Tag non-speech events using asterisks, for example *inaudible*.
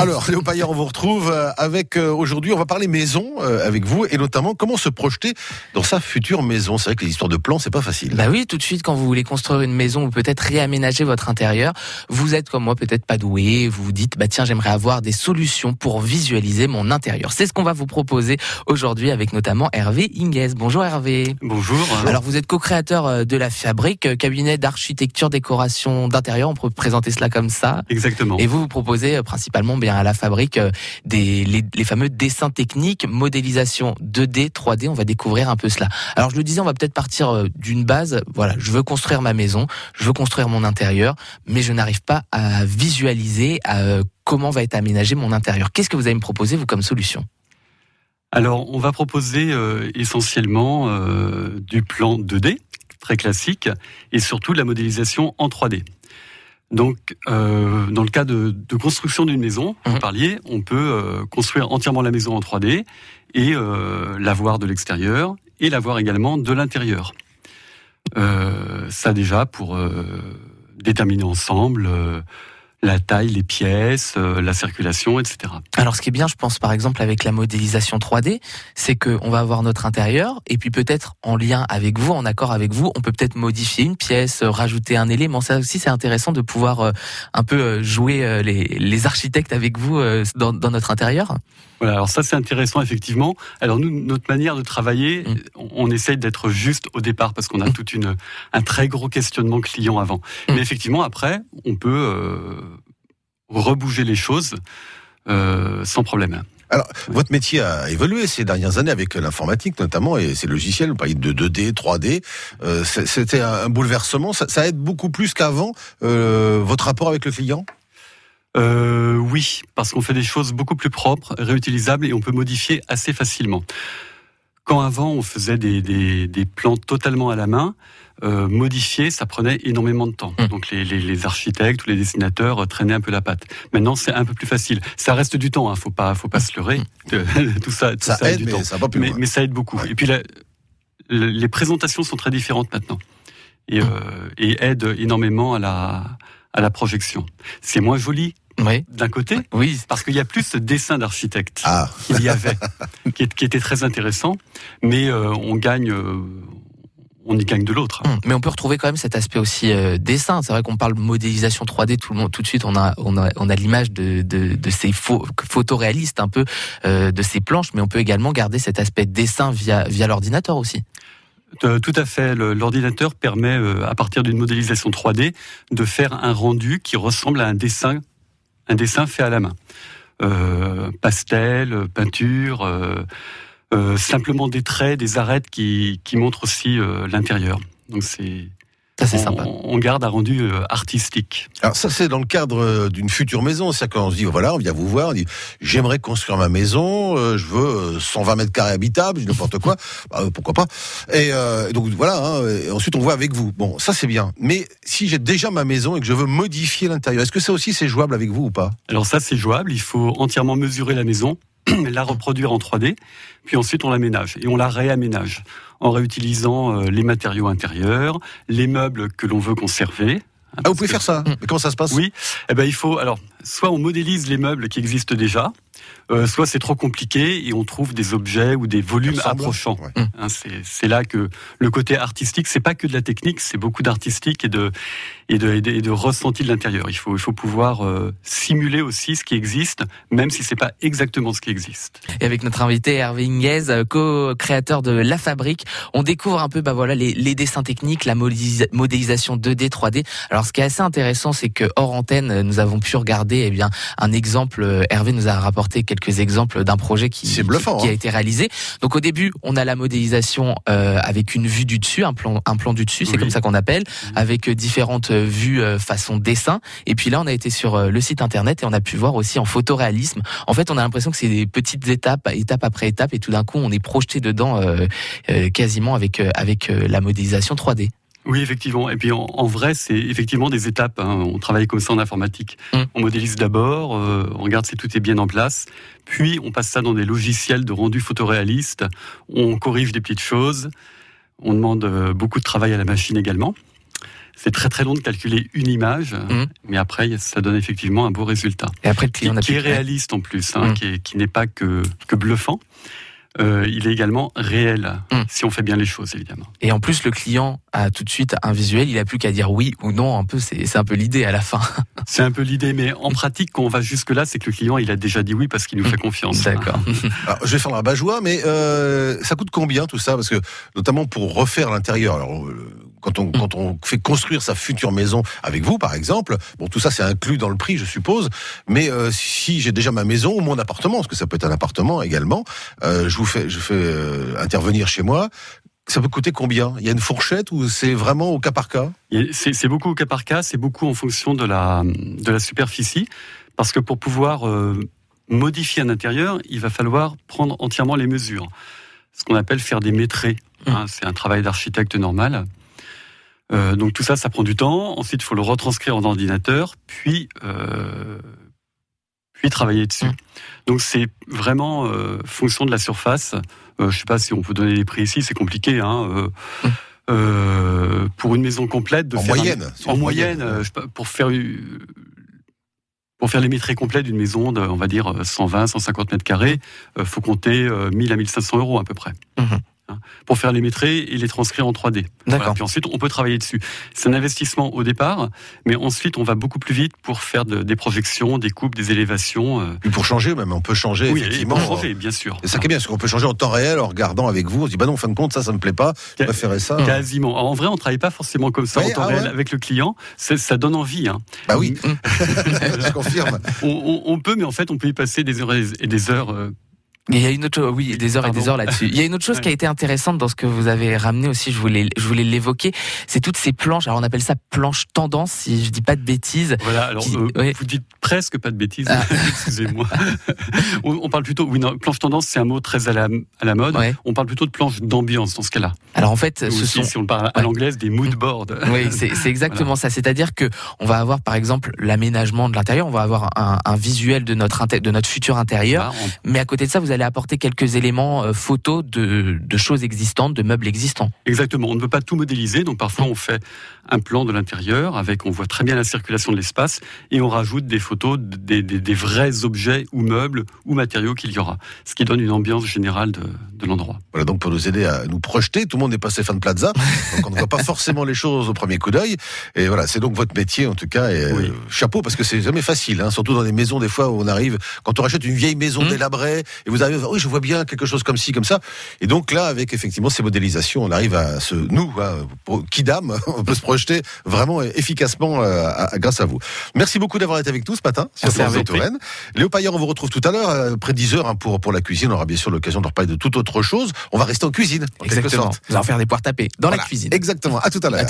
Alors, Léo Paillard, on vous retrouve euh, avec euh, aujourd'hui, on va parler maison euh, avec vous et notamment comment se projeter dans sa future maison. C'est vrai que les histoires de plans, c'est pas facile. Bah oui, tout de suite, quand vous voulez construire une maison ou peut-être réaménager votre intérieur, vous êtes comme moi peut-être pas doué, vous vous dites, bah tiens, j'aimerais avoir des solutions pour visualiser mon intérieur. C'est ce qu'on va vous proposer aujourd'hui avec notamment Hervé Inguez. Bonjour Hervé. Bonjour. Alors vous êtes co-créateur de la Fabrique, cabinet d'architecture, décoration d'intérieur, on peut présenter cela comme ça. Exactement. Et vous vous proposez principalement bien à la fabrique euh, des les, fameux dessins techniques, modélisation 2D, 3D. On va découvrir un peu cela. Alors je le disais, on va peut-être partir euh, d'une base. Voilà, je veux construire ma maison, je veux construire mon intérieur, mais je n'arrive pas à visualiser euh, comment va être aménagé mon intérieur. Qu'est-ce que vous allez me proposer vous comme solution? Alors, on va proposer essentiellement du plan 2D, très classique, et surtout de la modélisation en 3D. Donc, euh, dans le cas de, de construction d'une maison, vous mhm. parliez, on peut euh, construire entièrement la maison en 3D et euh, la voir de l'extérieur et la voir également de l'intérieur. Euh, ça déjà pour euh, déterminer ensemble la taille, les pièces, euh, la circulation, etc. Alors ce qui est bien, je pense par exemple avec la modélisation 3D, c'est que on va avoir notre intérieur et puis peut-être en lien avec vous, en accord avec vous, on peut peut-être modifier une pièce, euh, rajouter un élément. Ça aussi c'est intéressant de pouvoir euh, un peu jouer les, les architectes avec vous dans, dans notre intérieur. Voilà, alors ça c'est intéressant effectivement. Alors nous, notre manière de travailler, mm. on, essaye d'être juste au départ parce qu'on a mm. toute une un très gros questionnement client avant. Mm. Mais effectivement après, on peut euh, rebouger les choses euh, sans problème. Alors, votre métier a évolué ces dernières années avec l'informatique notamment et ces logiciels, vous parlez de 2D, 3D. Euh, C'était un bouleversement. Ça, ça, aide beaucoup plus qu'avant euh, votre rapport avec le client? Euh, Oui, parce qu'on fait des choses beaucoup plus propres, réutilisables et on peut modifier assez facilement. Quand avant on faisait des, des, des plans totalement à la main, euh, modifier, ça prenait énormément de temps. Mmh. Donc les, les, les, architectes ou les dessinateurs euh, traînaient un peu la patte. Maintenant, c'est un peu plus facile. Ça reste du temps, hein, faut pas, faut pas se leurrer. Mmh. *laughs* tout ça, tout ça, ça aide, du mais temps. Ça va plus mais, mais, ça aide beaucoup. Ouais. Et puis la, les présentations sont très différentes maintenant et, mmh. euh, et aident énormément à la, à la projection. C'est moins joli oui. d'un côté, oui. parce qu'il y a plus ce dessin d'architecte ah. qu'il y avait, *laughs* qui, qui, était très intéressant, mais euh, on gagne. Euh, on y gagne de l'autre. Hum, mais on peut retrouver quand même cet aspect aussi euh, dessin. C'est vrai qu'on parle modélisation 3D, tout le monde, tout de suite, on a, on a, on a l'image de, de, de, ces faux, photoréalistes un peu euh, de ces planches, mais on peut également garder cet aspect dessin via, via l'ordinateur aussi. Euh, tout à fait. L'ordinateur permet, euh, à partir d'une modélisation 3D, de faire un rendu qui ressemble à un dessin un dessin fait à la main. Pastel, peinture, euh, simplement des traits, des arêtes qui, qui montrent aussi euh, l'intérieur. Donc c'est ça, c'est sympa. On garde un rendu euh, artistique. Alors ça, c'est dans le cadre euh, d'une future maison. C'est quand on se dit, voilà, on vient vous voir, on dit, j'aimerais construire ma maison, euh, je veux 120 mètres carrés habitables, n'importe quoi, *laughs* bah, pourquoi pas. Et euh, donc voilà, hein, et ensuite on voit avec vous. Bon, ça c'est bien. Mais si j'ai déjà ma maison et que je veux modifier l'intérieur, est-ce que ça aussi c'est jouable avec vous ou pas? Alors ça, c'est jouable. Il faut entièrement mesurer la maison *coughs* la reproduire en 3D, puis ensuite on l'aménage et on la réaménage en réutilisant euh, les matériaux intérieurs, les meubles que l'on veut conserver. Ah, vous pouvez faire ça? Mais comment ça se passe? Oui, eh ben il faut alors soit on modélise les meubles qui existent déjà, euh, soit c'est trop compliqué et on trouve des objets ou des volumes approchants. Ouais. Hein, c'est là que le côté artistique, c'est pas que de la technique, c'est beaucoup d'artistique et de, et de, et de, et de ressenti de l'intérieur. Il faut, il faut pouvoir euh, simuler aussi ce qui existe, même si c'est pas exactement ce qui existe. Et avec notre invité Hervé Inguez, euh, co-créateur de La Fabrique, on découvre un peu bah voilà les, les dessins techniques, la modélisation 2D, 3D. Alors ce qui est assez intéressant, c'est que hors antenne, nous avons pu regarder eh bien un exemple. Hervé nous a rapporté quelques exemples d'un projet qui, bluffant, qui, qui hein. a été réalisé. Donc au début, on a la modélisation euh, avec une vue du dessus, un plan, un plan du dessus, c'est oui. comme ça qu'on appelle, mmh. avec différentes vues euh, façon dessin. Et puis là, on a été sur euh, le site internet et on a pu voir aussi en photoréalisme. En fait, on a l'impression que c'est des petites étapes, étape après étape, et tout d'un coup, on est projeté dedans euh, euh, quasiment avec avec la modélisation 3D. Oui, effectivement. Et puis en, en vrai, c'est effectivement des étapes. Hein. On travaille comme ça en informatique. Mmh. On modélise d'abord, euh, on regarde si tout est bien en place, puis on passe ça dans des logiciels de rendu photoréaliste. On corrige des petites choses. On demande beaucoup de travail à la machine également. C'est très très long de calculer une image, Mhm. mais après ça donne effectivement un beau résultat. Et après, le Qui, client qui est réaliste en plus, hein, qui, est- qui n'est pas que, que bluffant. Euh, il est également réel, Mhm. si on fait bien les choses évidemment. Et en plus, le client a tout de suite un visuel. Il a plus qu'à dire oui ou non. Un peu, c'est c'est un peu l'idée à la fin. *laughs* C'est un peu l'idée, mais en pratique, quand on va jusque-là, c'est que le client il a déjà dit oui parce qu'il nous fait confiance. D'accord. *laughs* Je vais faire la bajoie, mais euh, ça coûte combien tout ça? Parce que notamment pour refaire l'intérieur. Alors, euh, quand on quand on fait construire sa future maison avec vous, par exemple, bon, tout ça c'est inclus dans le prix, je suppose. Mais euh, si j'ai déjà ma maison ou mon appartement, parce que ça peut être un appartement également, euh, je vous fais je fais euh, intervenir chez moi. Ça peut coûter combien? Il y a une fourchette ou c'est vraiment au cas par cas? C'est beaucoup au cas par cas, c'est beaucoup en fonction de la, de la superficie, parce que pour pouvoir euh, modifier un intérieur, il va falloir prendre entièrement les mesures. Ce qu'on appelle faire des métrés. hein, c'est un travail d'architecte normal. Euh, donc tout ça, ça prend du temps. Ensuite, il faut le retranscrire en ordinateur, puis euh, puis travailler dessus. Mm. Donc c'est vraiment euh, fonction de la surface. Je sais pas si on peut donner les prix ici, c'est compliqué. Hein, Mm. euh, pour une maison complète, de En faire un- moyenne, en en moyenne, je pour faire pour faire les métrés complets d'une maison de, on va dire, euh, 120, 150 mètres carrés, euh, faut compter euh, 1000 à 1500 euros à peu près. Mhm. Hein, Pour faire les métrés et les transcrire en 3D. Voilà, puis ensuite, on peut travailler dessus. C'est un investissement au départ, mais ensuite, on va beaucoup plus vite pour faire de- des projections, des coupes, des élévations. euh. Puis pour changer même, on peut changer oui, et effectivement. pour changer, bien sûr. Et ça qui est bien, parce qu'on peut changer en temps réel en regardant avec vous. On se dit bah non, en fin de compte, ça, ça me plaît pas. Je préférais ça. Quasiment. Alors, en vrai, on travaille pas forcément comme ça Oui, en temps ah réel ouais avec le client. Ça donne envie. Hein. Bah oui, *laughs* je confirme. On, on- on peut, mais en fait, on peut y passer des heures et et des heures. euh, Et Il y a une autre, oui, des heures et des heures là-dessus. Il y a une autre chose qui a été intéressante dans ce que vous avez ramené aussi. Je voulais, je voulais l'évoquer. C'est toutes ces planches. Alors on appelle ça planches tendance, si je dis pas de bêtises. Voilà, alors Qui- euh, ouais. vous dites presque pas de bêtises, Ah. *laughs* excusez-moi. on, on parle plutôt, oui, non, planche tendance, c'est un mot très à la, à la mode. Ouais. On parle plutôt de planche d'ambiance dans ce cas-là. Alors en fait, Ou ce aussi, sont si on parle à Ouais. l'anglaise, des mood boards. *laughs* Oui, c'est exactement ça. C'est-à-dire que on va avoir par exemple l'aménagement de l'intérieur, on va avoir un, un visuel de notre de notre futur intérieur, on- mais à côté de ça, vous allez apporter quelques éléments euh, photos de, de choses existantes, de meubles existants. exactement. On ne peut pas tout modéliser, donc parfois on fait un plan de l'intérieur avec, on voit très bien la circulation de l'espace et on rajoute des photos des, des- des vrais objets ou meubles ou matériaux qu'il y aura, ce qui donne une ambiance générale de, de l'endroit. Voilà donc pour nous aider à nous projeter. Tout le monde n'est pas Stéphane Plaza, donc on ne voit pas *laughs* forcément les choses au premier coup d'œil. Et voilà, c'est donc votre métier en tout cas. Et Oui. euh, chapeau parce que c'est jamais facile, hein, surtout dans des maisons des fois où on arrive quand on rachète une vieille maison Mhm. délabrée et vous arrivez, oui je vois bien quelque chose comme ci comme ça. Et donc là avec effectivement ces modélisations, on arrive à se nous, qui dame, *laughs* on peut se projeter vraiment efficacement euh, à- à- grâce à vous. Merci beaucoup d'avoir été avec nous ce matin sur Merci à France vous. Bleu Touraine. Léo Paillard, on vous retrouve tout à l'heure euh, après 10 heures hein, pour pour la cuisine. On aura bien sûr l'occasion de reparler de toute autre chose. On va rester en cuisine en quelque Exactement. sorte. Allez en faire des poires tapées dans Voilà. la cuisine. Exactement. À tout à l'heure.